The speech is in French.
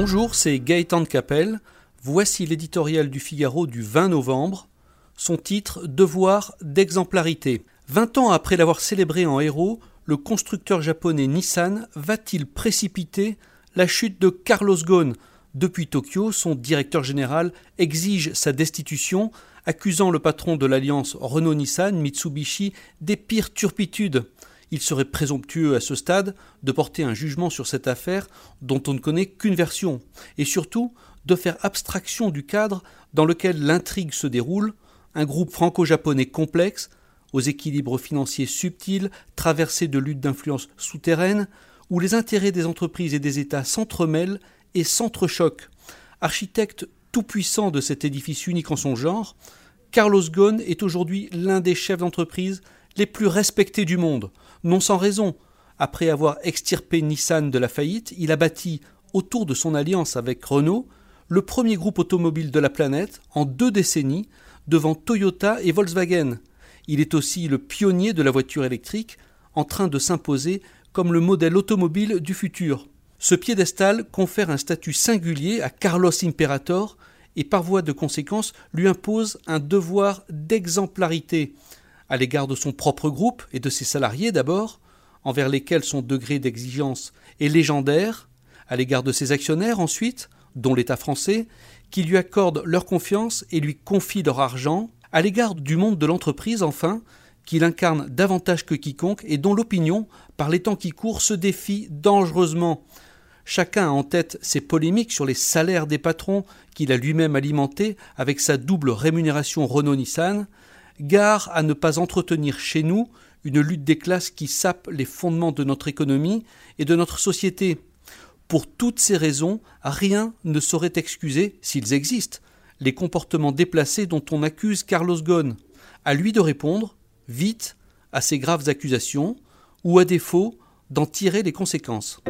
Bonjour, c'est Gaëtan de Capelle. Voici l'éditorial du Figaro du 20 novembre. Son titre Devoir d'exemplarité. Vingt ans après l'avoir célébré en héros, le constructeur japonais Nissan va-t-il précipiter la chute de Carlos Ghosn? Depuis Tokyo, son directeur général exige sa destitution, accusant le patron de l'alliance Renault-Nissan, Mitsubishi, des pires turpitudes. Il serait présomptueux à ce stade de porter un jugement sur cette affaire dont on ne connaît qu'une version, et surtout de faire abstraction du cadre dans lequel l'intrigue se déroule, un groupe franco-japonais complexe, aux équilibres financiers subtils, traversés de luttes d'influence souterraines, où les intérêts des entreprises et des États s'entremêlent et s'entrechoquent. Architecte tout-puissant de cet édifice unique en son genre, Carlos Ghosn est aujourd'hui l'un des chefs d'entreprise les plus respectés du monde, non sans raison. Après avoir extirpé Nissan de la faillite, il a bâti, autour de son alliance avec Renault, le premier groupe automobile de la planète en deux décennies, devant Toyota et Volkswagen. Il est aussi le pionnier de la voiture électrique, en train de s'imposer comme le modèle automobile du futur. Ce piédestal confère un statut singulier à Carlos Imperator et par voie de conséquence lui impose un devoir d'exemplarité à l'égard de son propre groupe et de ses salariés d'abord, envers lesquels son degré d'exigence est légendaire, à l'égard de ses actionnaires ensuite, dont l'État français, qui lui accordent leur confiance et lui confient leur argent, à l'égard du monde de l'entreprise enfin, qu'il incarne davantage que quiconque et dont l'opinion, par les temps qui courent, se défie dangereusement. Chacun a en tête ses polémiques sur les salaires des patrons qu'il a lui-même alimentés avec sa double rémunération Renault-Nissan, gare à ne pas entretenir chez nous une lutte des classes qui sape les fondements de notre économie et de notre société. Pour toutes ces raisons, rien ne saurait excuser, s'ils existent, les comportements déplacés dont on accuse Carlos Ghosn. À lui de répondre, vite, à ces graves accusations, ou à défaut, d'en tirer les conséquences.